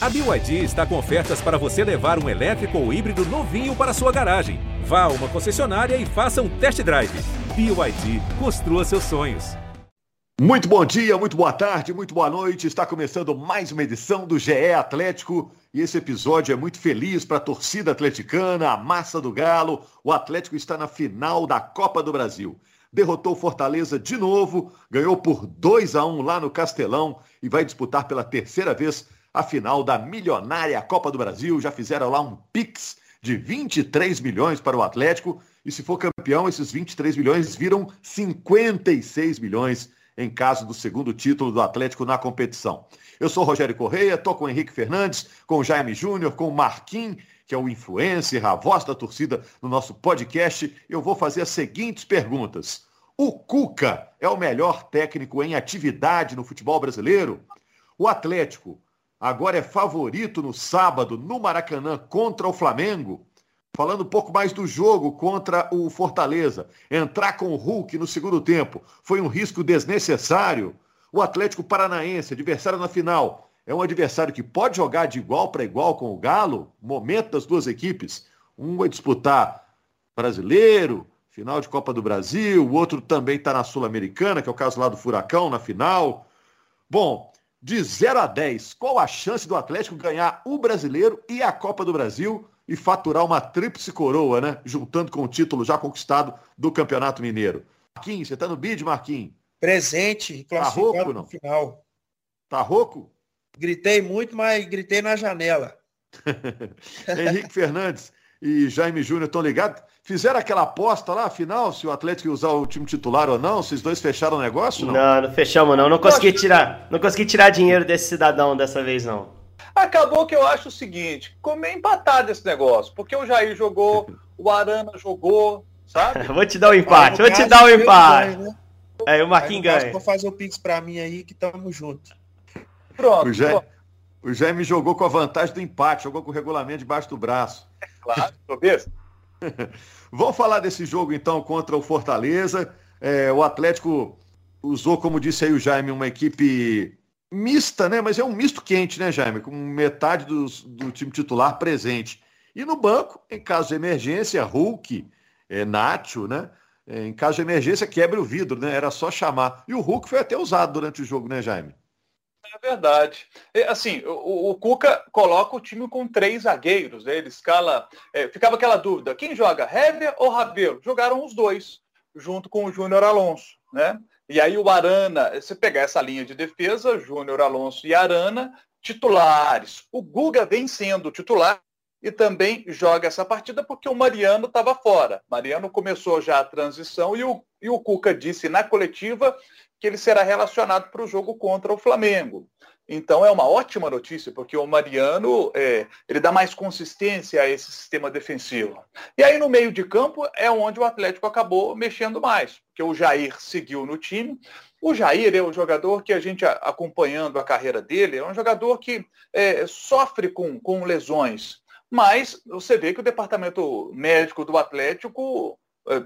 A BYD está com ofertas para você levar um elétrico ou híbrido novinho para sua garagem. Vá a uma concessionária e faça um test drive. BYD, construa seus sonhos. Muito bom dia, muito boa tarde, muito boa noite. Está começando mais uma edição do GE Atlético e esse episódio é muito feliz para a torcida atleticana, a massa do Galo. O Atlético está na final da Copa do Brasil. Derrotou Fortaleza de novo, ganhou por 2 a 1 lá no Castelão e vai disputar pela terceira vez a final da milionária Copa do Brasil. Já fizeram lá um Pix de 23 milhões para o Atlético. E se for campeão, esses 23 milhões viram 56 milhões em caso do segundo título do Atlético na competição. Eu sou Rogério Correia, estou com o Henrique Fernandes, com o Jaime Júnior, com o Marquinhos, que é o influencer, a voz da torcida no nosso podcast. Eu vou fazer as seguintes perguntas. O Cuca é o melhor técnico em atividade no futebol brasileiro? O Atlético agora é favorito no sábado no Maracanã contra o Flamengo. Falando um pouco mais do jogo contra o Fortaleza, entrar com o Hulk no segundo tempo foi um risco desnecessário. O Atlético Paranaense, adversário na final, é um adversário que pode jogar de igual para igual com o Galo, momento das duas equipes. Um vai disputar brasileiro, final de Copa do Brasil, o outro também está na Sul-Americana, que é o caso lá do Furacão, na final. Bom, de 0 a 10, qual a chance do Atlético ganhar o brasileiro e a Copa do Brasil e faturar uma tríplice coroa, né? Juntando com o título já conquistado do Campeonato Mineiro. Marquinhos, você tá no bid, Marquinhos? Presente, classificado tá rouco, no final. Tá rouco? Gritei muito, mas gritei na janela. Henrique Fernandes e Jaime Júnior estão ligados? Fizeram aquela aposta lá, afinal, se o Atlético ia usar o time titular ou não? Vocês dois fecharam o negócio? Não, não, não fechamos não. Não consegui tirar, não consegui tirar dinheiro desse cidadão dessa vez não. Acabou que eu acho o seguinte, comer empatado esse negócio, porque o Jair jogou, o Arana jogou, sabe? vou te dar o um empate, vou te dar o um empate. Ganho, né? É, o Marquinhos ganha. Vou fazer o Pix pra mim aí que tamo junto. Pronto. O Jair, o Jair me jogou com a vantagem do empate, jogou com o regulamento debaixo do braço. É claro, tô besta. Vamos falar desse jogo então contra o Fortaleza. É, o Atlético usou, como disse aí o Jaime, uma equipe mista, né? Mas é um misto quente, né, Jaime? Com metade dos, do time titular presente. E no banco, em caso de emergência, Hulk, é, Nacho, né? É, em caso de emergência, quebra o vidro, né? Era só chamar. E o Hulk foi até usado durante o jogo, né, Jaime? Verdade. Assim, o, o, Cuca coloca o time com três zagueiros, né? ele escala. É, ficava aquela dúvida: quem joga, Hever ou Rabelo? Jogaram os dois, junto com o Júnior Alonso. Né? E aí o Arana, você pegar essa linha de defesa, Júnior Alonso e Arana, titulares. O Guga vem sendo titular e também joga essa partida porque o Mariano estava fora. Mariano começou já a transição e o, e o Cuca disse na coletiva que ele será relacionado para o jogo contra o Flamengo. Então é uma ótima notícia, porque o Mariano é, ele dá mais consistência a esse sistema defensivo. E aí no meio de campo é onde o Atlético acabou mexendo mais, porque o Jair seguiu no time. O Jair é o jogador que a gente acompanhando a carreira dele, é um jogador que é, sofre com, com lesões. Mas você vê que o departamento médico do Atlético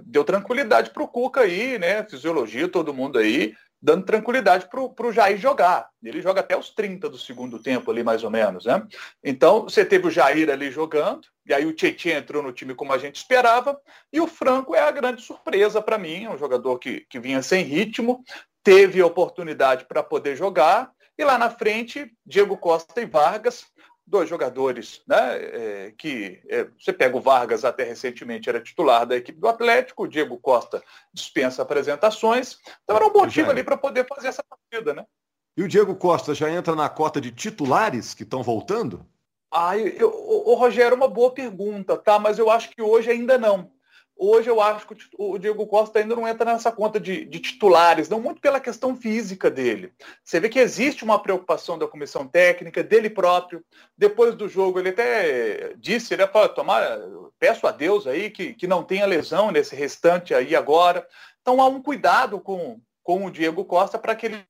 deu tranquilidade para o Cuca aí, né? Fisiologia, todo mundo aí, dando tranquilidade para o Jair jogar. Ele joga até os 30 do segundo tempo ali, mais ou menos, né? Então, você teve o Jair ali jogando, e aí o Tietchan entrou no time como a gente esperava, e o Franco é a grande surpresa para mim, um jogador que, que vinha sem ritmo, teve oportunidade para poder jogar, e lá na frente, Diego Costa e Vargas, dois jogadores, né, é, que é, você pega o Vargas até recentemente era titular da equipe do Atlético, o Diego Costa dispensa apresentações, então era um motivo ali para poder fazer essa partida, né? E o Diego Costa já entra na cota de titulares que estão voltando? Ah, eu, o, o Rogério, uma boa pergunta, tá? Mas eu acho que hoje ainda não. Hoje eu acho que o Diego Costa ainda não entra nessa conta de, de, titulares, não muito pela questão física dele. Você vê que existe uma preocupação da comissão técnica, dele próprio. Depois do jogo, ele até disse, né, para tomar, peço a Deus aí que, que não tenha lesão nesse restante aí agora. Então há um cuidado com, com o Diego Costa para que ele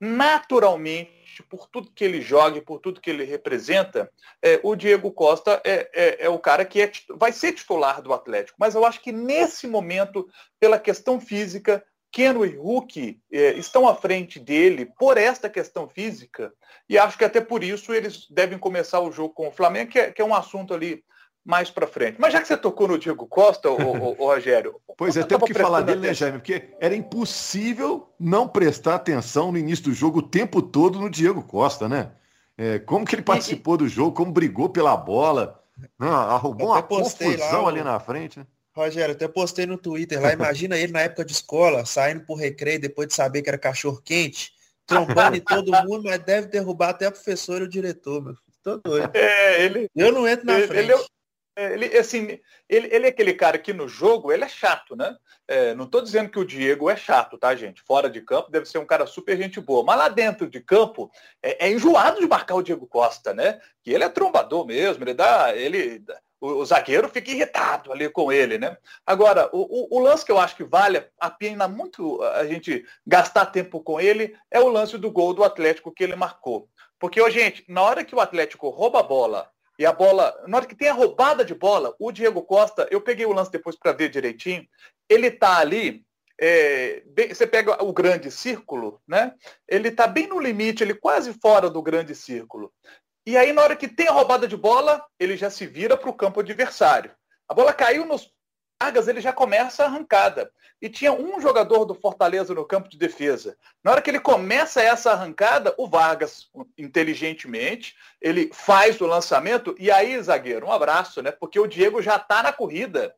naturalmente por tudo que ele joga, por tudo que ele representa, é, o Diego Costa é, é, é, o cara que é, vai ser titular do Atlético. Mas eu acho que nesse momento, pela questão física, Keno e Hulk é, estão à frente dele por esta questão física, e acho que até por isso eles devem começar o jogo com o Flamengo, que é, que é um assunto ali mais para frente. Mas já que você tocou no Diego Costa, o, Rogério. Pois é, temos que falar dele, né, Jaime? Porque era impossível não prestar atenção no início do jogo o tempo todo no Diego Costa, né? É, como que ele participou do jogo, como brigou pela bola, né? arrumou uma confusão lá, ali na frente, né? Rogério, até postei no Twitter lá, imagina ele na época de escola, saindo pro recreio depois de saber que era cachorro quente, trombando em todo mundo, mas deve derrubar até o professor e o diretor, meu. Tô doido. É, ele, eu não entro na ele, frente. Ele, é, ele, assim, ele, ele é aquele cara que no jogo ele é chato, né? É, não estou dizendo que o Diego é chato, tá, gente? Fora de campo deve ser um cara super gente boa. Mas lá dentro de campo é, é enjoado de marcar o Diego Costa, né? Que ele é trombador mesmo, ele dá. Ele, o, o zagueiro fica irritado ali com ele, né? Agora, o, o, o, lance que eu acho que vale a pena muito a gente gastar tempo com ele é o lance do gol do Atlético que ele marcou. Porque, ó, gente, na hora que o Atlético rouba a bola e a bola, na hora que tem a roubada de bola, o Diego Costa, eu peguei o lance depois para ver direitinho, ele tá ali, é, bem, você pega o grande círculo, né? Ele tá bem no limite, ele quase fora do grande círculo. E aí, na hora que tem a roubada de bola, ele já se vira para o campo adversário. A bola caiu nos Vargas ele já começa a arrancada. E tinha um jogador do Fortaleza no campo de defesa. Na hora que ele começa essa arrancada, o Vargas, inteligentemente, ele faz o lançamento. E aí, zagueiro, um abraço, né? Porque o Diego já está na corrida.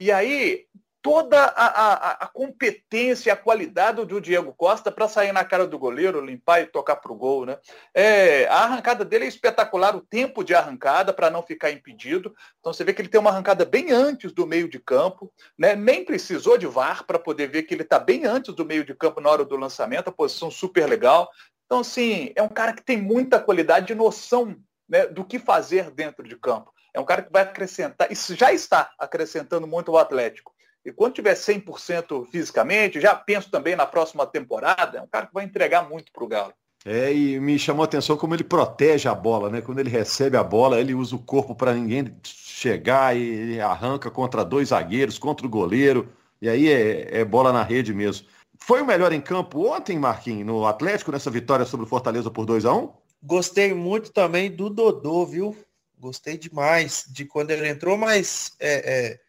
E aí, toda a, a, a competência e a qualidade do Diego Costa para sair na cara do goleiro, limpar e tocar para o gol. Né? É, a arrancada dele é espetacular, o tempo de arrancada para não ficar impedido. Então você vê que ele tem uma arrancada bem antes do meio de campo, né? nem precisou de VAR para poder ver que ele está bem antes do meio de campo na hora do lançamento, a posição super legal. Então, assim, é um cara que tem muita qualidade e noção né, do que fazer dentro de campo. É um cara que vai acrescentar, isso já está acrescentando muito o Atlético. E quando tiver 100% fisicamente, já penso também na próxima temporada, é um cara que vai entregar muito para o Galo. É, e me chamou a atenção como ele protege a bola, né? Quando ele recebe a bola, ele usa o corpo para ninguém chegar e arranca contra dois zagueiros, contra o goleiro. E aí é, é, bola na rede mesmo. Foi o melhor em campo ontem, Marquinhos, no Atlético, nessa vitória sobre o Fortaleza por 2 a 1 Gostei muito também do Dodô, viu? Gostei demais de quando ele entrou, mas é, é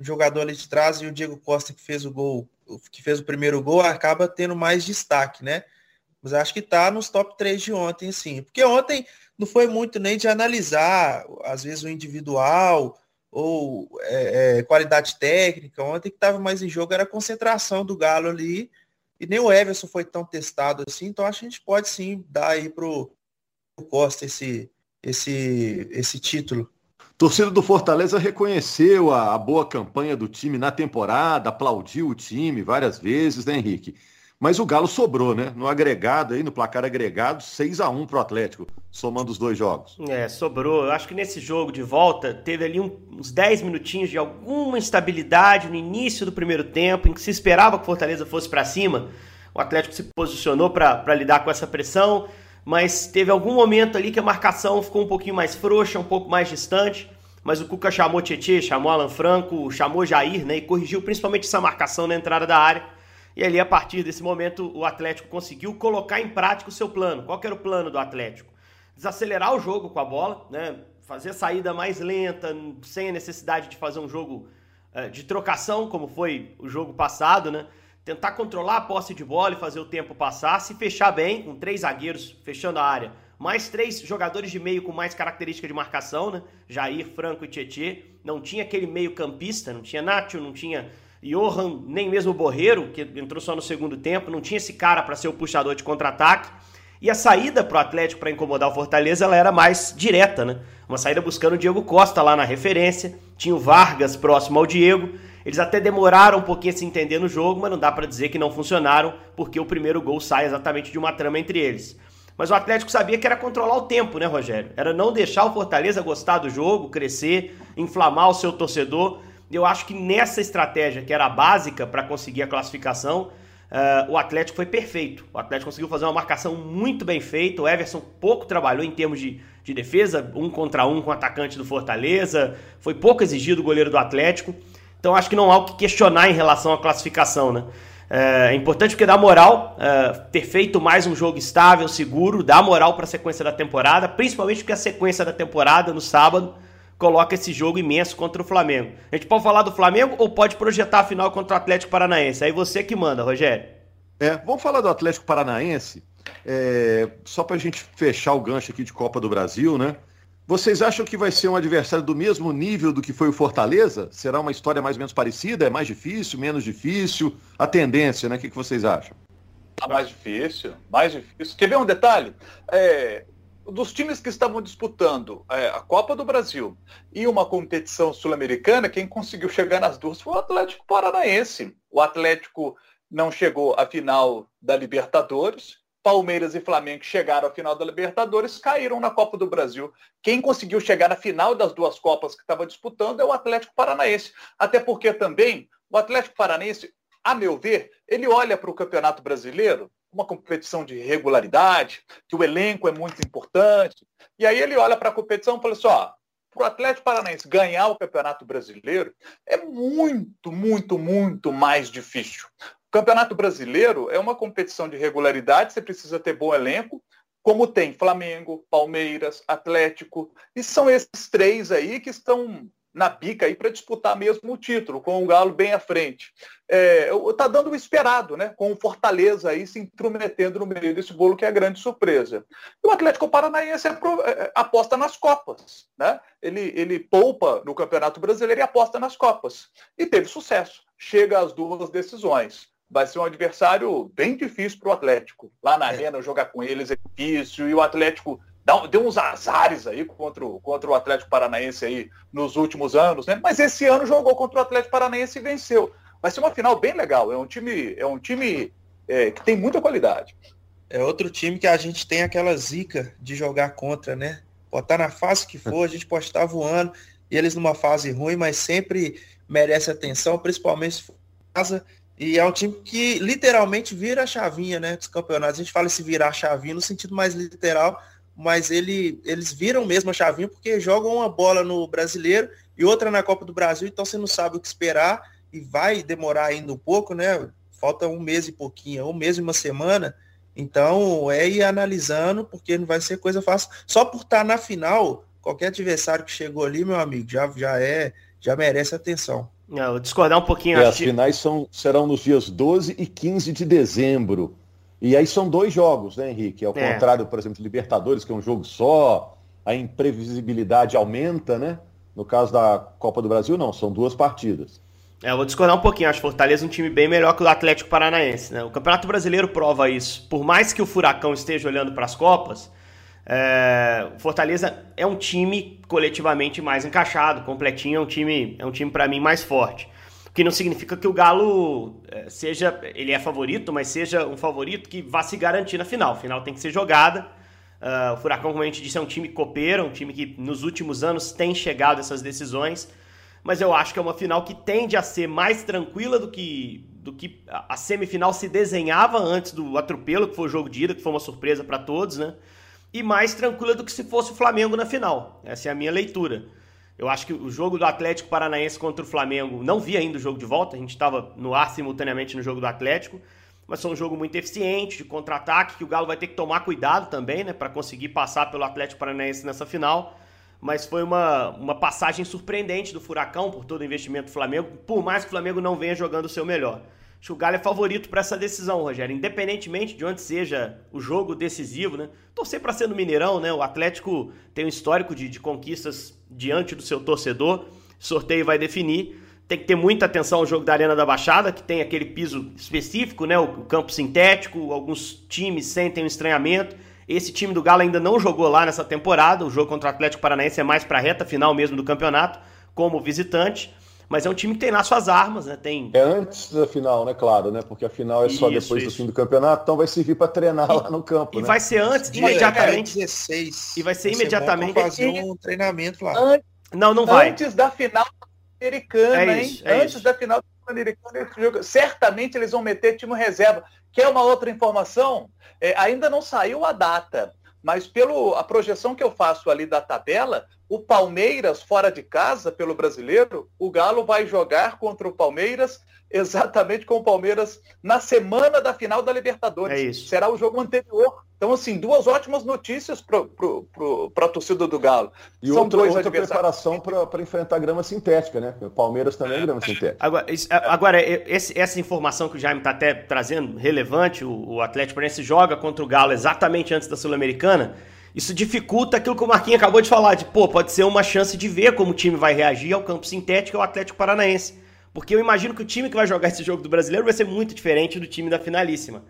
jogador ali de trás e o Diego Costa que fez o gol, que fez o primeiro gol, acaba tendo mais destaque, né? Mas acho que tá nos top 3 de ontem, sim. Porque ontem não foi muito nem de analisar, às vezes, o individual ou é, é, qualidade técnica. Ontem que estava mais em jogo era a concentração do Galo ali. E nem o Everson foi tão testado assim. Então acho que a gente pode sim dar aí pro, pro Costa esse, esse, esse título. Torcida do Fortaleza reconheceu a, a, boa campanha do time na temporada, aplaudiu o time várias vezes, né, Henrique? Mas o Galo sobrou, né? No agregado aí, no placar agregado, 6 a 1 pro Atlético, somando os dois jogos. É, sobrou. Eu acho que nesse jogo de volta teve ali um, uns 10 minutinhos de alguma instabilidade no início do primeiro tempo, em que se esperava que o Fortaleza fosse para cima. O Atlético se posicionou para lidar com essa pressão mas teve algum momento ali que a marcação ficou um pouquinho mais frouxa, um pouco mais distante. Mas o Cuca chamou Tietê, chamou Alan Franco, chamou Jair, né? E corrigiu principalmente essa marcação na entrada da área. E ali, a partir desse momento, o Atlético conseguiu colocar em prática o seu plano. Qual era o plano do Atlético? Desacelerar o jogo com a bola, né? Fazer a saída mais lenta, sem a necessidade de fazer um jogo uh, de trocação, como foi o jogo passado, né? Tentar controlar a posse de bola e fazer o tempo passar, se fechar bem, com três zagueiros fechando a área, mais três jogadores de meio com mais característica de marcação, né? Jair, Franco e Tietê. Não tinha aquele meio campista, não tinha Nacho, não tinha Johan, nem mesmo o Borreiro, que entrou só no segundo tempo, não tinha esse cara para ser o puxador de contra-ataque. E a saída para o Atlético para incomodar o Fortaleza ela era mais direta, né? Uma saída buscando o Diego Costa lá na referência, tinha o Vargas próximo ao Diego eles até demoraram um pouquinho a se entender no jogo, mas não dá para dizer que não funcionaram, porque o primeiro gol sai exatamente de uma trama entre eles. Mas o Atlético sabia que era controlar o tempo, né, Rogério? Era não deixar o Fortaleza gostar do jogo, crescer, inflamar o seu torcedor. Eu acho que nessa estratégia, que era básica para conseguir a classificação, uh, o Atlético foi perfeito. O Atlético conseguiu fazer uma marcação muito bem feita. O Everson pouco trabalhou em termos de, de defesa, um contra um com o atacante do Fortaleza. Foi pouco exigido o goleiro do Atlético. Então acho que não há o que questionar em relação à classificação, né? É, é importante porque dá moral é, ter feito mais um jogo estável, seguro, dá moral para a sequência da temporada, principalmente porque a sequência da temporada no sábado coloca esse jogo imenso contra o Flamengo. A gente pode falar do Flamengo ou pode projetar a final contra o Atlético Paranaense? Aí você que manda, Rogério. É, vamos falar do Atlético Paranaense, é, só para a gente fechar o gancho aqui de Copa do Brasil, né? Vocês acham que vai ser um adversário do mesmo nível do que foi o Fortaleza? Será uma história mais ou menos parecida? É mais difícil, menos difícil? A tendência, né? O que, que vocês acham? Tá mais difícil, mais difícil. Quer ver um detalhe? É, dos times que estavam disputando é, a Copa do Brasil e uma competição sul-americana, quem conseguiu chegar nas duas foi o Atlético Paranaense. O Atlético não chegou à final da Libertadores. Palmeiras e Flamengo chegaram à final da Libertadores, caíram na Copa do Brasil. Quem conseguiu chegar na final das duas Copas que estava disputando é o Atlético Paranaense. Até porque também o Atlético Paranaense, a meu ver, ele olha para o Campeonato Brasileiro uma competição de regularidade, que o elenco é muito importante. E aí ele olha para a competição e fala assim, ó, para o Atlético Paranaense ganhar o Campeonato Brasileiro é muito, muito, muito mais difícil. Campeonato Brasileiro é uma competição de regularidade, você precisa ter bom elenco, como tem Flamengo, Palmeiras, Atlético, e são esses três aí que estão na bica aí para disputar mesmo o título, com o Galo bem à frente. É, tá dando o esperado, né? Com o Fortaleza aí se intrometendo no meio desse bolo, que é a grande surpresa. E o Atlético Paranaense é, é, aposta nas Copas, né? Ele, ele poupa no Campeonato Brasileiro e aposta nas Copas. E teve sucesso. Chega às duas decisões. Vai ser um adversário bem difícil para o Atlético. Lá na é. Arena, jogar com eles é difícil. E o Atlético deu uns azares aí contra o, contra o Atlético Paranaense aí nos últimos anos, né? Mas esse ano jogou contra o Atlético Paranaense e venceu. Vai ser uma final bem legal. É um time, é um time é, que tem muita qualidade. É outro time que a gente tem aquela zica de jogar contra, né? Pode estar na fase que for, a gente pode estar voando e eles numa fase ruim, mas sempre merece atenção, principalmente se for casa. E é um time que literalmente vira a chavinha, né? Dos campeonatos. A gente fala se virar a chavinha no sentido mais literal, mas ele, eles viram mesmo a chavinha porque jogam uma bola no brasileiro e outra na Copa do Brasil, então você não sabe o que esperar e vai demorar ainda um pouco, né? Falta um mês e pouquinho, um mês e uma semana. Então é ir analisando, porque não vai ser coisa fácil. Só por estar na final, qualquer adversário que chegou ali, meu amigo, já, já é, já merece atenção. Não, vou discordar um pouquinho. E as finais são, serão nos dias 12 e 15 de dezembro. E aí são dois jogos, né, Henrique? Ao é. contrário, por exemplo, Libertadores, que é um jogo só, a imprevisibilidade aumenta, né? No caso da Copa do Brasil, não, são duas partidas. É, eu vou discordar um pouquinho. Acho Fortaleza um time bem melhor que o Atlético Paranaense. Né? O Campeonato Brasileiro prova isso. Por mais que o Furacão esteja olhando para as Copas, é, Fortaleza é um time coletivamente mais encaixado, completinho, é um time, é um time para mim mais forte que não significa que o Galo é, seja, ele é favorito, mas seja um favorito que vá se garantir na final. A final tem que ser jogada. Uh, o Furacão, como a gente disse, é um time copeiro, um time que nos últimos anos tem chegado a essas decisões, mas eu acho que é uma final que tende a ser mais tranquila do que, do que a semifinal se desenhava antes do atropelo, que foi o jogo de ida, que foi uma surpresa para todos, né? E mais tranquila do que se fosse o Flamengo na final. Essa é a minha leitura. Eu acho que o jogo do Atlético Paranaense contra o Flamengo, não vi ainda o jogo de volta, a gente estava no ar simultaneamente no jogo do Atlético, mas foi um jogo muito eficiente, de contra-ataque, que o Galo vai ter que tomar cuidado também, né, para conseguir passar pelo Atlético Paranaense nessa final. Mas foi uma, uma passagem surpreendente do Furacão por todo o investimento do Flamengo, por mais que o Flamengo não venha jogando o seu melhor. Acho que o Galo é favorito para essa decisão, Rogério, independentemente de onde seja o jogo decisivo, né? Torcer para ser no Mineirão, né? O Atlético tem um histórico de, de conquistas diante do seu torcedor. Sorteio vai definir. Tem que ter muita atenção ao jogo da Arena da Baixada, que tem aquele piso específico, né? O campo sintético. Alguns times sentem um estranhamento. Esse time do Galo ainda não jogou lá nessa temporada. O jogo contra o Atlético Paranaense é mais para reta final mesmo do campeonato, como visitante. Mas é um time que tem lá suas armas, né? Tem... É antes da final, né? Claro, né? Porque a final é só isso, depois isso. do fim do campeonato, então vai servir para treinar e, lá no campo. E né? vai ser antes, imediatamente. 16. E vai ser vai imediatamente. fazer um treinamento lá. Não, não vai. Antes da final americana, é isso, hein? É antes isso. da final americana, certamente eles vão meter time reserva. Quer uma outra informação? É, ainda não saiu a data mas pelo a projeção que eu faço ali da tabela, o Palmeiras fora de casa pelo brasileiro, o Galo vai jogar contra o Palmeiras exatamente com o Palmeiras na semana da final da Libertadores. É isso. Será o jogo anterior. Então, assim, duas ótimas notícias para a torcida do Galo. E São outra, outra preparação para enfrentar grama sintética, né? O Palmeiras também é grama sintética. Agora, agora esse, essa informação que o Jaime está até trazendo, relevante, o, o Atlético Paranaense joga contra o Galo exatamente antes da Sul-Americana, isso dificulta aquilo que o Marquinhos acabou de falar, de, pô, pode ser uma chance de ver como o time vai reagir ao campo sintético e ao Atlético Paranaense. Porque eu imagino que o time que vai jogar esse jogo do brasileiro vai ser muito diferente do time da finalíssima.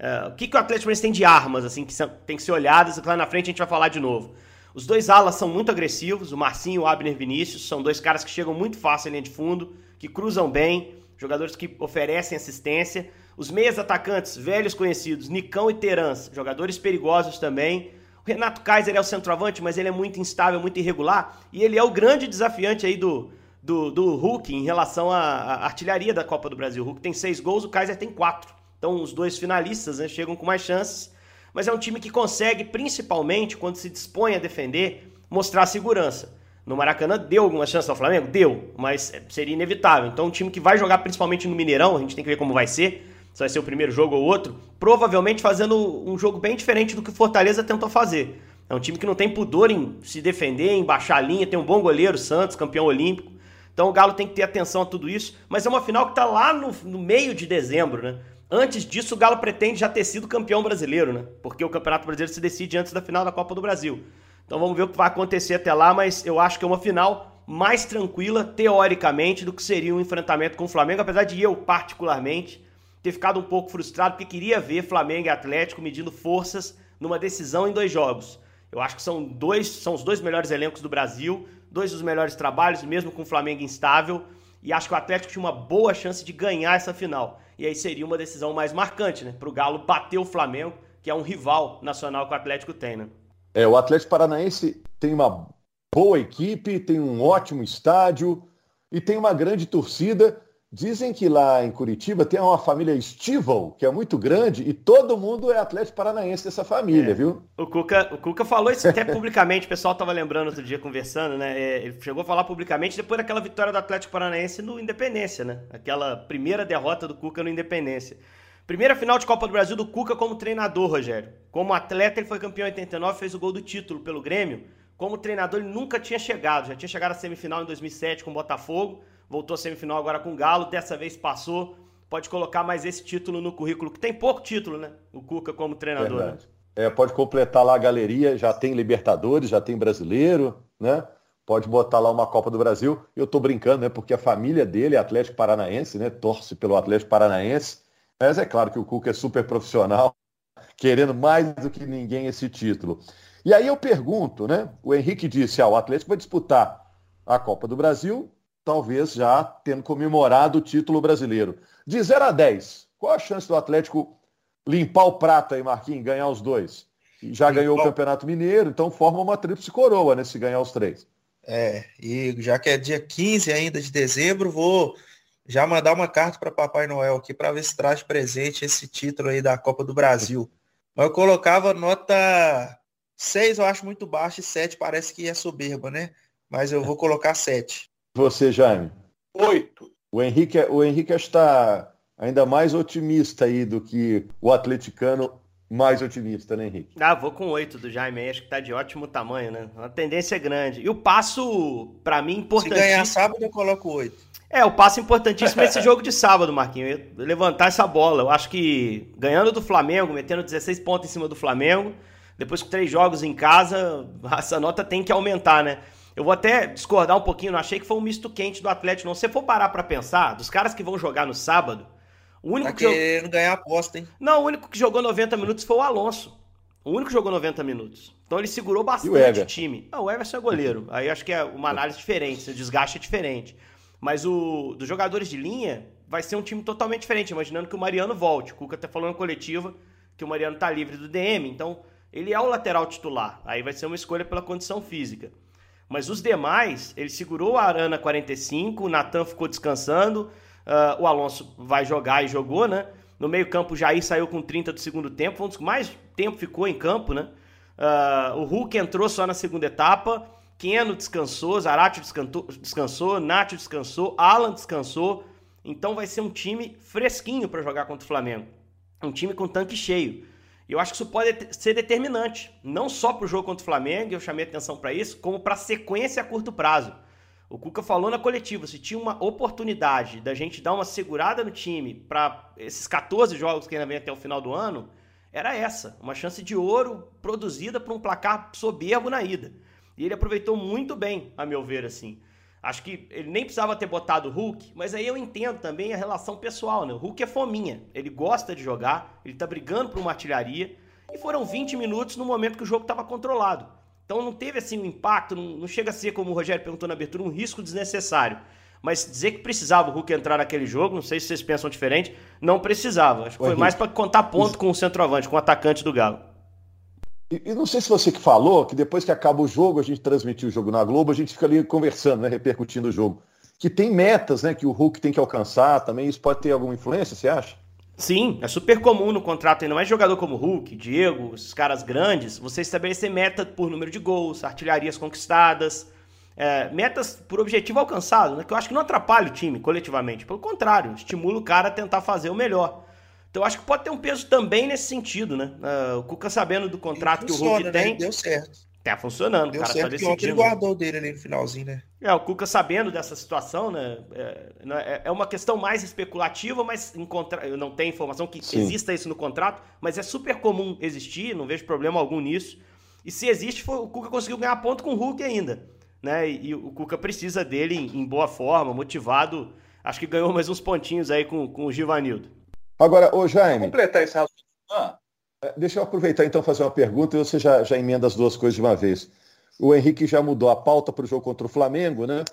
Uh, o que, que o Atlético Paranaense tem de armas, assim, que são, tem que ser olhadas, lá na frente a gente vai falar de novo. Os dois alas são muito agressivos, o Marcinho e o Abner Vinícius, são dois caras que chegam muito fácil em linha de fundo, que cruzam bem, jogadores que oferecem assistência. Os meias atacantes, velhos conhecidos, Nicão e Terans, jogadores perigosos também. Renato Kaiser é o centroavante, mas ele é muito instável, muito irregular. E ele é o grande desafiante aí do, do, do Hulk em relação à, à artilharia da Copa do Brasil. O Hulk tem seis gols, o Kaiser tem quatro. Então os dois finalistas né, chegam com mais chances. Mas é um time que consegue, principalmente quando se dispõe a defender, mostrar segurança. No Maracanã deu alguma chance ao Flamengo? Deu, mas seria inevitável. Então um time que vai jogar principalmente no Mineirão, a gente tem que ver como vai ser se vai ser o primeiro jogo ou outro, provavelmente fazendo um jogo bem diferente do que o Fortaleza tentou fazer. É um time que não tem pudor em se defender, em baixar a linha, tem um bom goleiro, Santos, campeão olímpico. Então o Galo tem que ter atenção a tudo isso, mas é uma final que está lá no, no, meio de dezembro, né? Antes disso, o Galo pretende já ter sido campeão brasileiro, né? Porque o Campeonato Brasileiro se decide antes da final da Copa do Brasil. Então vamos ver o que vai acontecer até lá, mas eu acho que é uma final mais tranquila, teoricamente, do que seria um enfrentamento com o Flamengo, apesar de eu, particularmente, ter ficado um pouco frustrado porque queria ver Flamengo e Atlético medindo forças numa decisão em dois jogos. Eu acho que são dois, são os dois melhores elencos do Brasil, dois dos melhores trabalhos, mesmo com o Flamengo instável, e acho que o Atlético tinha uma boa chance de ganhar essa final. E aí seria uma decisão mais marcante, né? Para o Galo bater o Flamengo, que é um rival nacional que o Atlético tem, né? É, o Atlético Paranaense tem uma boa equipe, tem um ótimo estádio e tem uma grande torcida. Dizem que lá em Curitiba tem uma família Stival, que é muito grande, e todo mundo é Atlético Paranaense dessa família, é. viu? O Cuca, o Cuca falou isso até publicamente, o pessoal estava lembrando outro dia conversando, né? É, ele chegou a falar publicamente depois daquela vitória do Atlético Paranaense no Independência, né? Aquela primeira derrota do Cuca no Independência. Primeira final de Copa do Brasil do Cuca como treinador, Rogério. Como atleta, ele foi campeão em 89, fez o gol do título pelo Grêmio. Como treinador, ele nunca tinha chegado. Já tinha chegado à semifinal em 2007 com o Botafogo voltou à semifinal agora com o Galo, dessa vez passou. Pode colocar mais esse título no currículo, que tem pouco título, né? O Cuca como treinador. Né? É, pode completar lá a galeria, já tem Libertadores, já tem brasileiro, né? Pode botar lá uma Copa do Brasil. Eu tô brincando, né? Porque a família dele é Atlético Paranaense, né? Torce pelo Atlético Paranaense. Mas é claro que o Cuca é super profissional, querendo mais do que ninguém esse título. E aí eu pergunto, né? O Henrique disse, ah, o Atlético vai disputar a Copa do Brasil talvez já tendo comemorado o título brasileiro. De 0 a 10, qual a chance do Atlético limpar o prato aí, Marquinhos, ganhar os dois? Já ganhou o Campeonato Mineiro, então forma uma tríplice coroa, né, se ganhar os três. É, e já que é dia 15 ainda de dezembro, vou já mandar uma carta para Papai Noel aqui para ver se traz presente esse título aí da Copa do Brasil. Mas eu colocava nota 6, eu acho muito baixo, e 7 parece que é soberba, né? Mas eu vou colocar 7. Você, Jaime? Oito. O Henrique, o Henrique está ainda mais otimista aí do que o atleticano mais otimista, né, Henrique? Ah, vou com oito do Jaime, acho que tá de ótimo tamanho, né? A tendência é grande. E o passo, para mim, importantíssimo. Se ganhar sábado, eu coloco oito. É, o passo importantíssimo é esse jogo de sábado, Marquinhos. Levantar essa bola. Eu acho que ganhando do Flamengo, metendo 16 pontos em cima do Flamengo, depois com três jogos em casa, essa nota tem que aumentar, né? Eu vou até discordar um pouquinho, não achei que foi um misto quente do Atlético, não. Se você for parar para pensar, dos caras que vão jogar no sábado, o único tá que querendo jog... ganhar aposta, hein? Não, o único que jogou 90 minutos foi o Alonso. O único que jogou 90 minutos. Então ele segurou bastante o, o time. Não, o Everson é goleiro. Aí acho que é uma análise diferente, o desgaste é diferente. Mas o dos jogadores de linha vai ser um time totalmente diferente, imaginando que o Mariano volte. O Cuca até falou na coletiva que o Mariano tá livre do DM, então ele é o lateral titular. Aí vai ser uma escolha pela condição física. Mas os demais, ele segurou a Arana 45, o Natan ficou descansando, uh, o Alonso vai jogar e jogou, né? No meio-campo, o Jair saiu com 30 do segundo tempo, foi um dos que mais tempo ficou em campo, né? Uh, o Hulk entrou só na segunda etapa, Keno descansou, Zarate descansou, Nacho descansou, Alan descansou. Então vai ser um time fresquinho para jogar contra o Flamengo. Um time com tanque cheio. Eu acho que isso pode ser determinante, não só para o jogo contra o Flamengo, eu chamei atenção para isso, como para a sequência a curto prazo. O Cuca falou na coletiva, se tinha uma oportunidade da gente dar uma segurada no time para esses 14 jogos que ainda vem até o final do ano, era essa, uma chance de ouro produzida por um placar soberbo na ida. E ele aproveitou muito bem, a meu ver, assim. Acho que ele nem precisava ter botado o Hulk, mas aí eu entendo também a relação pessoal, né? O Hulk é fominha, ele gosta de jogar, ele tá brigando por uma artilharia, e foram 20 minutos no momento que o jogo estava controlado. Então não teve assim um impacto, não, não chega a ser, como o Rogério perguntou na abertura, um risco desnecessário. Mas dizer que precisava o Hulk entrar naquele jogo, não sei se vocês pensam diferente, não precisava. Acho que foi mais para contar ponto com o centroavante, com o atacante do Galo. E, e, não sei se você que falou, que depois que acaba o jogo, a gente transmitiu o jogo na Globo, a gente fica ali conversando, né, repercutindo o jogo. Que tem metas, né, que o Hulk tem que alcançar também. Isso pode ter alguma influência, você acha? Sim, é super comum no contrato, ainda mais jogador como Hulk, Diego, esses caras grandes, você estabelecer meta por número de gols, artilharias conquistadas, é, metas por objetivo alcançado, né, que eu acho que não atrapalha o time coletivamente, pelo contrário, estimula o cara a tentar fazer o melhor. Então eu acho que pode ter um peso também nesse sentido, né? Uh, o Cuca sabendo do contrato que o Hulk né? tem. Deu certo. Tá funcionando, Deu o cara certo tá decidindo. ele guardou dele ali no finalzinho, né? É, o Cuca sabendo dessa situação, né? É, é, é uma questão mais especulativa, mas em contra... eu não tenho informação que Sim. exista isso no contrato, mas é super comum existir, não vejo problema algum nisso. E se existe, foi, o Cuca conseguiu ganhar ponto com o Hulk ainda. Né? E, e o Cuca precisa dele em, em, boa forma, motivado. Acho que ganhou mais uns pontinhos aí com, com o Givanildo. Agora, ô Jaime. completar esse ah. Deixa eu aproveitar então fazer uma pergunta e você já, já emenda as duas coisas de uma vez. O Henrique já mudou a pauta para o jogo contra o Flamengo, né?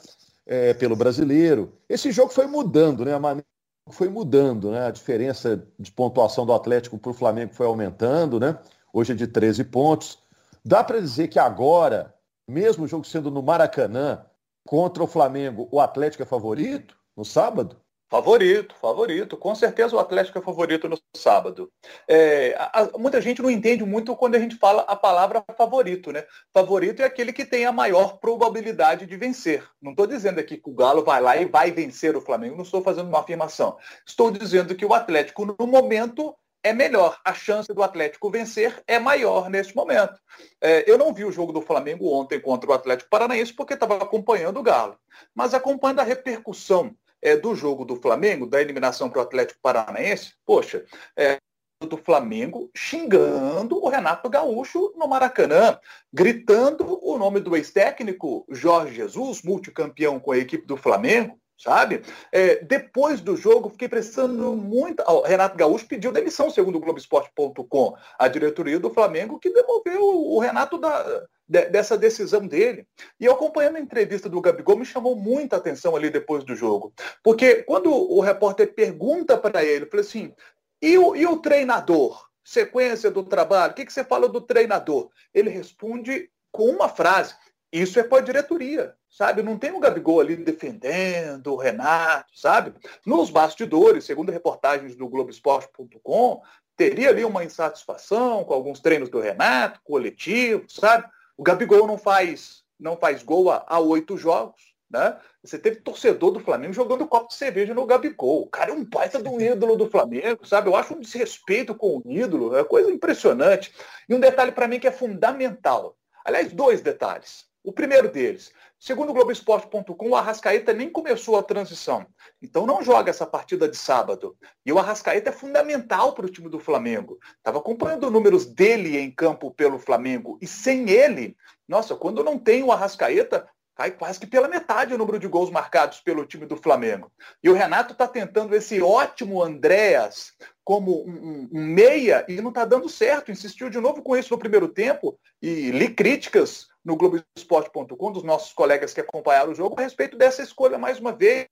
É, pelo brasileiro. Esse jogo foi mudando, né? A maneira foi mudando, né? A diferença de pontuação do Atlético para o Flamengo foi aumentando, né? Hoje é de 13 pontos. Dá para dizer que agora, mesmo o jogo sendo no Maracanã, contra o Flamengo, o Atlético é favorito no sábado? Favorito, favorito. Com certeza o Atlético é favorito no sábado. É, a, muita gente não entende muito quando a gente fala a palavra favorito, né? Favorito é aquele que tem a maior probabilidade de vencer. Não estou dizendo aqui que o Galo vai lá e vai vencer o Flamengo, não estou fazendo uma afirmação. Estou dizendo que o Atlético, no momento, é melhor. A chance do Atlético vencer é maior neste momento. É, eu não vi o jogo do Flamengo ontem contra o Atlético Paranaense porque estava acompanhando o Galo. Mas acompanhando a repercussão é, do jogo do Flamengo, da eliminação para o Atlético Paranaense, poxa, é, do Flamengo xingando o Renato Gaúcho no Maracanã, gritando o nome do ex-técnico Jorge Jesus, multicampeão com a equipe do Flamengo, sabe? É, depois do jogo, fiquei prestando muito. O Renato Gaúcho pediu demissão, segundo o Globoesporte.com, a diretoria do Flamengo, que demoveu o Renato da, de, dessa decisão dele. E acompanhando a entrevista do Gabigol, me chamou muita atenção ali depois do jogo. Porque quando o repórter pergunta para ele, falou assim: e o, e o treinador? Sequência do trabalho, o que, que você fala do treinador? Ele responde com uma frase: isso é para a diretoria, sabe? Não tem o Gabigol ali defendendo o Renato, sabe? Nos bastidores, segundo reportagens do Globoesporte.com, teria ali uma insatisfação com alguns treinos do Renato, coletivo, sabe? O Gabigol não faz, não faz gol há oito jogos. Né? Você teve torcedor do Flamengo jogando copo de cerveja no Gabigol. O cara é um baita de um ídolo do Flamengo, sabe? Eu acho um desrespeito com o ídolo, é coisa impressionante. E um detalhe para mim que é fundamental. Aliás, dois detalhes. O primeiro deles, segundo o Globoesporte.com, o Arrascaeta nem começou a transição. Então não joga essa partida de sábado. E o Arrascaeta é fundamental para o time do Flamengo. Estava acompanhando os números dele em campo pelo Flamengo. E sem ele, nossa, quando não tem o Arrascaeta, cai quase que pela metade o número de gols marcados pelo time do Flamengo. E o Renato está tentando esse ótimo Andréas como um, um, um meia e não está dando certo. Insistiu de novo com isso no primeiro tempo e li críticas no Globoesporte.com, dos nossos colegas que acompanharam o jogo, a respeito dessa escolha mais uma vez.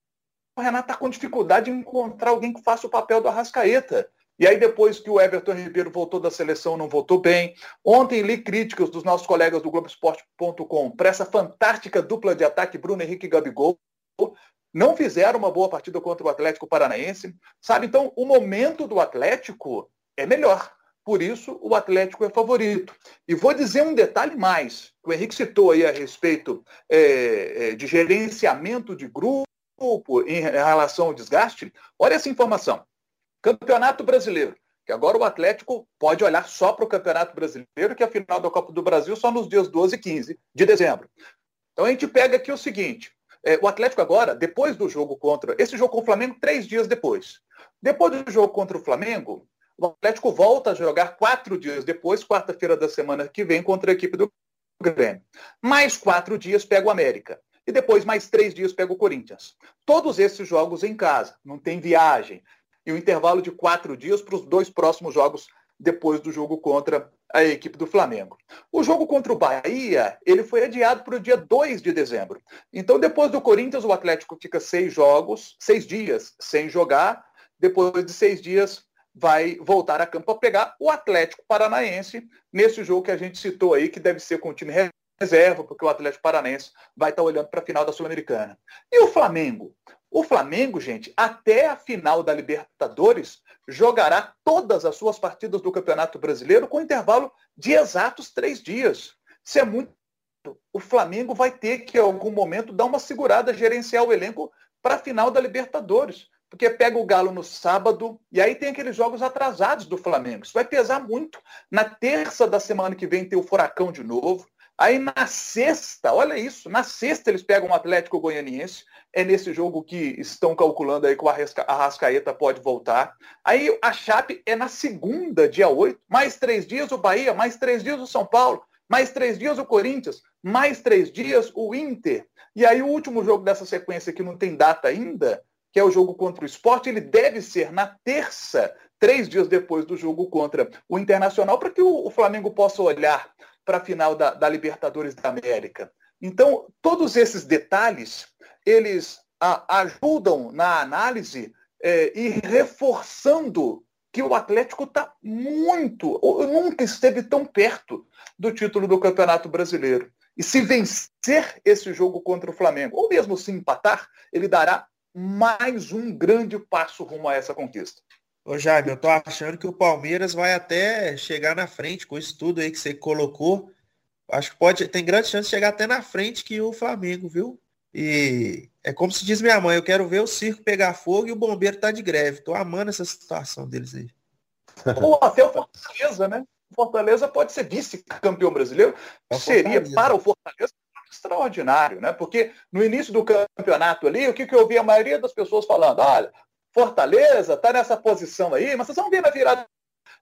O Renato está com dificuldade em encontrar alguém que faça o papel do Arrascaeta. E aí, depois que o Everton Ribeiro voltou da seleção, não voltou bem. Ontem li críticas dos nossos colegas do Globoesporte.com para essa fantástica dupla de ataque Bruno Henrique e Gabigol. Não fizeram uma boa partida contra o Atlético Paranaense. Sabe, então, o momento do Atlético é melhor. Por isso, o Atlético é favorito. E vou dizer um detalhe mais. O Henrique citou aí a respeito é, é, de gerenciamento de grupo, grupo em relação ao desgaste, olha essa informação. Campeonato Brasileiro, que agora o Atlético pode olhar só para o Campeonato Brasileiro, que é a final da Copa do Brasil só nos dias 12 e 15 de dezembro. Então a gente pega aqui o seguinte: é, o Atlético agora, depois do jogo contra. Esse jogo com o Flamengo, três dias depois. Depois do jogo contra o Flamengo, o Atlético volta a jogar quatro dias depois, quarta-feira da semana que vem, contra a equipe do Grêmio. Mais quatro dias pega o América. E depois mais três dias pega o Corinthians. Todos esses jogos em casa, não tem viagem. E o um intervalo de quatro dias para os dois próximos jogos depois do jogo contra a equipe do Flamengo. O jogo contra o Bahia, ele foi adiado para o dia 2 de dezembro. Então, depois do Corinthians, o Atlético fica seis jogos, seis dias sem jogar. Depois de seis dias, vai voltar a campo para pegar o Atlético Paranaense nesse jogo que a gente citou aí, que deve ser com o time reserva, porque o Atlético Paranaense vai estar olhando para a final da Sul-Americana. E o Flamengo? O Flamengo, gente, até a final da Libertadores, jogará todas as suas partidas do Campeonato Brasileiro com intervalo de exatos três dias. Isso é muito. O Flamengo vai ter que, em algum momento, dar uma segurada, gerenciar o elenco para a final da Libertadores. Porque pega o Galo no sábado e aí tem aqueles jogos atrasados do Flamengo. Isso vai pesar muito. Na terça da semana que vem tem o Furacão de novo. Aí na sexta, olha isso, na sexta eles pegam o Atlético Goianiense. É nesse jogo que estão calculando aí que o Arrascaeta pode voltar. Aí a Chape é na segunda, dia 8. Mais três dias o Bahia, mais três dias o São Paulo, mais três dias o Corinthians, mais três dias o Inter. E aí o último jogo dessa sequência que não tem data ainda, que é o jogo contra o esporte, ele deve ser na terça, três dias depois do jogo contra o Internacional, para que o, o Flamengo possa olhar para a final da, da, Libertadores da América. Então, todos esses detalhes, eles a, ajudam na análise é, e reforçando que o Atlético está muito, nunca esteve tão perto do título do Campeonato Brasileiro. E se vencer esse jogo contra o Flamengo, ou mesmo se empatar, ele dará mais um grande passo rumo a essa conquista. Ô Jaime, eu tô achando que o Palmeiras vai até chegar na frente com isso tudo aí que você colocou. Acho que pode, tem grande chance de chegar até na frente que o Flamengo, viu? E é como se diz minha mãe, eu quero ver o circo pegar fogo e o bombeiro tá de greve. Tô amando essa situação deles aí. Ou até o Fortaleza, né? O Fortaleza pode ser vice-campeão brasileiro. É Seria para o Fortaleza extraordinário, né? Porque no início do campeonato ali, o que, que eu vi a maioria das pessoas falando? Olha, Fortaleza está nessa posição aí, mas vocês vão ver na virada.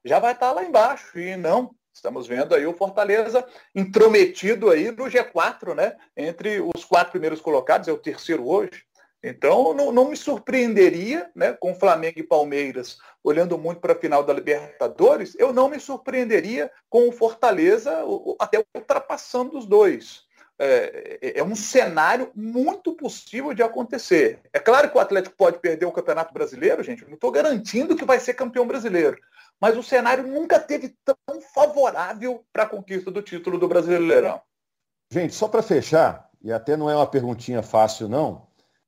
Já vai estar tá lá embaixo. E não, estamos vendo aí o Fortaleza intrometido aí no G4, né? Entre os quatro primeiros colocados, é o terceiro hoje. Então, não, não me surpreenderia, né, com Flamengo e Palmeiras olhando muito para a final da Libertadores, eu não me surpreenderia com o Fortaleza até ultrapassando os dois. É, é, é, um cenário muito possível de acontecer. É claro que o Atlético pode perder o Campeonato Brasileiro, gente. Não estou garantindo que vai ser campeão brasileiro. Mas o cenário nunca teve tão favorável para a conquista do título do Brasileirão. Gente, só para fechar, e até não é uma perguntinha fácil, não,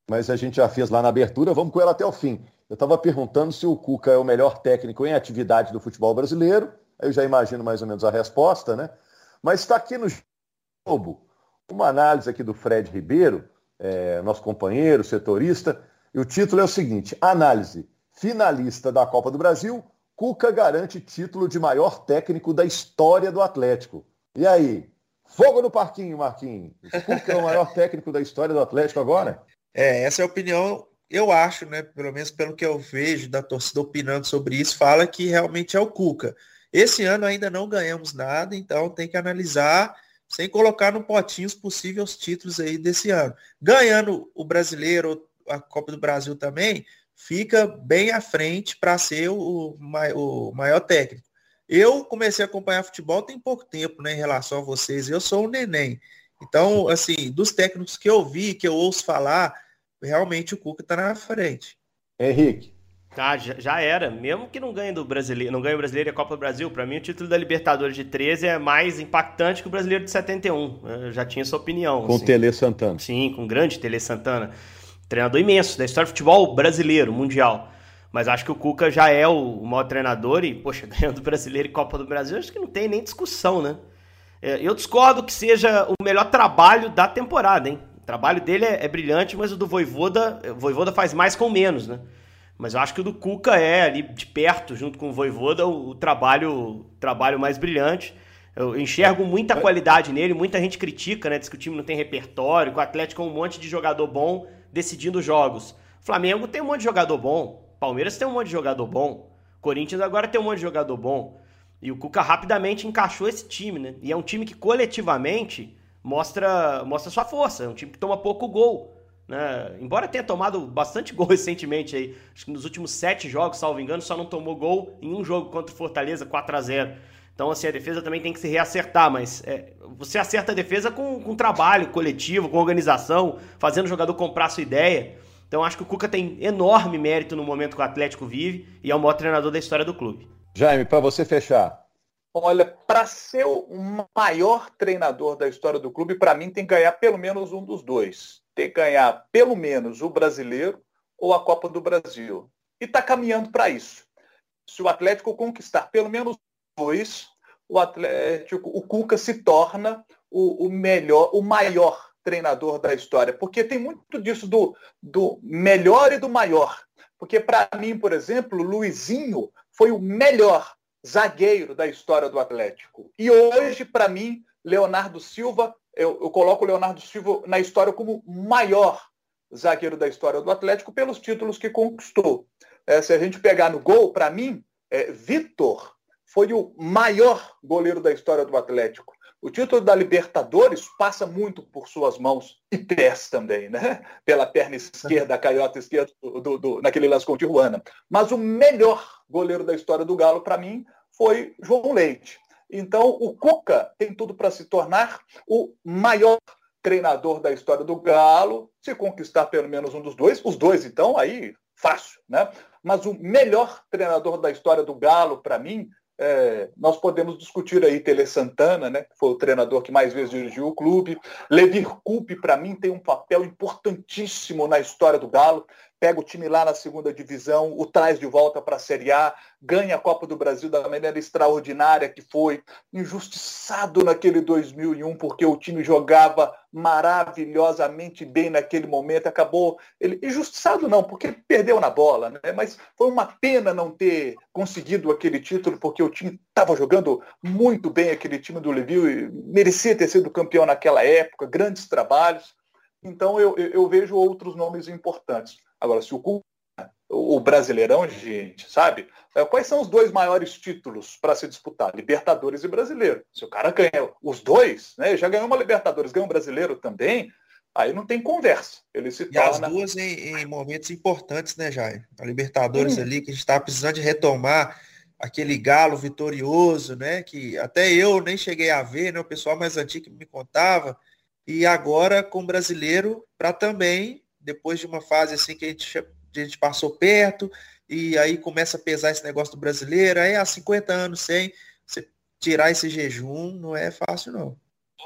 mas a gente já fez lá na abertura, vamos com ela até o fim. Eu estava perguntando se o Cuca é o melhor técnico em atividade do futebol brasileiro. Eu já imagino mais ou menos a resposta, né? Mas está aqui no Globo uma análise aqui do Fred Ribeiro, é, nosso companheiro, setorista, e o título é o seguinte: Análise. Finalista da Copa do Brasil, Cuca garante título de maior técnico da história do Atlético. E aí? Fogo no parquinho, Marquinhos. Cuca é o maior técnico da história do Atlético agora? É, essa é a opinião, eu acho, né? Pelo menos pelo que eu vejo da torcida opinando sobre isso, fala que realmente é o Cuca. Esse ano ainda não ganhamos nada, então tem que analisar sem colocar no potinho os possíveis títulos aí desse ano. Ganhando o brasileiro, a Copa do Brasil também, fica bem à frente para ser o, o, maior técnico. Eu comecei a acompanhar futebol tem pouco tempo, né, em relação a vocês. Eu sou um neném. Então, assim, dos técnicos que eu vi, que eu ouço falar, realmente o Cuca está na frente. Henrique. Ah, já, já, era. Mesmo que não ganhe do brasileiro, não ganhe o brasileiro e a Copa do Brasil, para mim o título da Libertadores de 13 é mais impactante que o brasileiro de 71. Eu já tinha essa opinião. Com assim. Tele Santana. Sim, com o grande Tele Santana. Treinador imenso da história do futebol brasileiro, mundial. Mas acho que o Cuca já é o maior treinador e, poxa, ganhando o brasileiro e Copa do Brasil, acho que não tem nem discussão, né? É, eu discordo que seja o melhor trabalho da temporada, hein? trabalho dele é, é, brilhante, mas o do Voivoda, o Voivoda faz mais com menos, né? Mas eu acho que o do Cuca é ali de perto, junto com o Voivoda, o, o trabalho, trabalho mais brilhante. Eu enxergo muita qualidade nele, muita gente critica, né? Diz que o time não tem repertório, que o Atlético é um monte de jogador bom decidindo jogos. Flamengo tem um monte de jogador bom, Palmeiras tem um monte de jogador bom, Corinthians agora tem um monte de jogador bom. E o Cuca rapidamente encaixou esse time, né? E é um time que coletivamente mostra, mostra sua força, é um time que toma pouco gol. Né? Embora tenha tomado bastante gol recentemente aí, acho que nos últimos sete jogos, salvo engano, só não tomou gol em um jogo contra o Fortaleza, 4 a 0 então, assim, a defesa também tem que se reacertar, mas é, você acerta a defesa com, com trabalho coletivo, com organização, fazendo o jogador comprar a sua ideia. Então, acho que o Cuca tem enorme mérito no momento que o Atlético vive e é o maior treinador da história do clube. Jaime, para você fechar. Olha, para ser o maior treinador da história do clube, para mim tem que ganhar pelo menos um dos dois. Tem que ganhar pelo menos o brasileiro ou a Copa do Brasil. E está caminhando para isso. Se o Atlético conquistar pelo menos depois o Atlético, o Cuca se torna o, o, melhor, o maior treinador da história, porque tem muito disso do, do melhor e do maior. Porque para mim, por exemplo, Luizinho foi o melhor zagueiro da história do Atlético. E hoje, para mim, Leonardo Silva, eu, eu coloco o Leonardo Silva na história como maior zagueiro da história do Atlético pelos títulos que conquistou. É, se a gente pegar no gol, para mim, é, Vitor foi o maior goleiro da história do Atlético. O título da Libertadores passa muito por suas mãos e pés também, né? Pela perna esquerda, a canhota esquerda do, do, do, naquele lance com o Tijuana. Mas o melhor goleiro da história do Galo, para mim, foi João Leite. Então, o Cuca tem tudo para se tornar o maior treinador da história do Galo, se conquistar pelo menos um dos dois. Os dois, então, aí, fácil, né? Mas o melhor treinador da história do Galo, para mim, é, nós podemos discutir aí Tele Santana, né, que foi o treinador que mais vezes dirigiu o clube. Levir Coupe, para mim, tem um papel importantíssimo na história do Galo pega o time lá na segunda divisão, o traz de volta para a Série A, ganha a Copa do Brasil da maneira extraordinária que foi, injustiçado naquele 2001 porque o time jogava maravilhosamente bem naquele momento, acabou ele injustiçado não, porque perdeu na bola, né? Mas foi uma pena não ter conseguido aquele título porque o time estava jogando muito bem aquele time do Levil e merecia ter sido campeão naquela época, grandes trabalhos. Então eu, eu, vejo outros nomes importantes. Agora, se o o Brasileirão, gente, sabe? É, quais são os dois maiores títulos para se disputar? Libertadores e Brasileiro. Se o cara ganha os dois, né? Já ganhou uma Libertadores, ganha um Brasileiro também, aí não tem conversa. Ele se e torna... as duas em, em, momentos importantes, né, Jair? A Libertadores hum. ali, que a gente está precisando de retomar aquele galo vitorioso, né? Que até eu nem cheguei a ver, né? O pessoal mais antigo me contava. E agora com o brasileiro, para também depois de uma fase assim que a gente, a gente passou perto, e aí começa a pesar esse negócio do brasileiro, aí há 50 anos sem você tirar esse jejum, não é fácil não.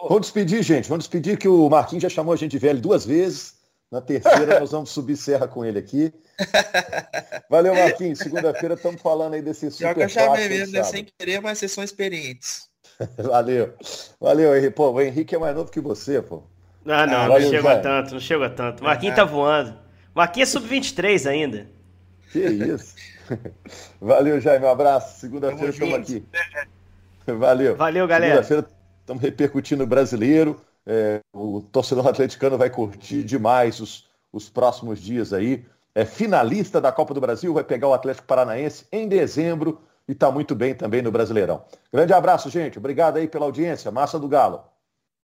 Vamos despedir, gente. Vamos despedir que o Marquinhos já chamou a gente velho duas vezes. Na terceira nós vamos subir serra com ele aqui. Valeu, Marquinhos. Segunda-feira estamos falando aí desse super Já eu chamei mesmo, né? sem querer, mas vocês são experientes. Valeu. Valeu, Henrique. Pô, o Henrique é mais novo que você, pô. Ah, não, ah, não chega tanto, não chega tanto. Marquinhos tá voando. Marquinhos é sub-23 ainda. Que isso. Valeu, Jaime. Um abraço. Segunda-feira estamos aqui. Valeu. Valeu, galera. Segunda-feira estamos repercutindo o brasileiro. É, o torcedor atleticano vai curtir demais os, os próximos dias aí. É finalista da Copa do Brasil, vai pegar o Atlético Paranaense em dezembro e está muito bem também no Brasileirão. Grande abraço, gente. Obrigado aí pela audiência. Massa do Galo.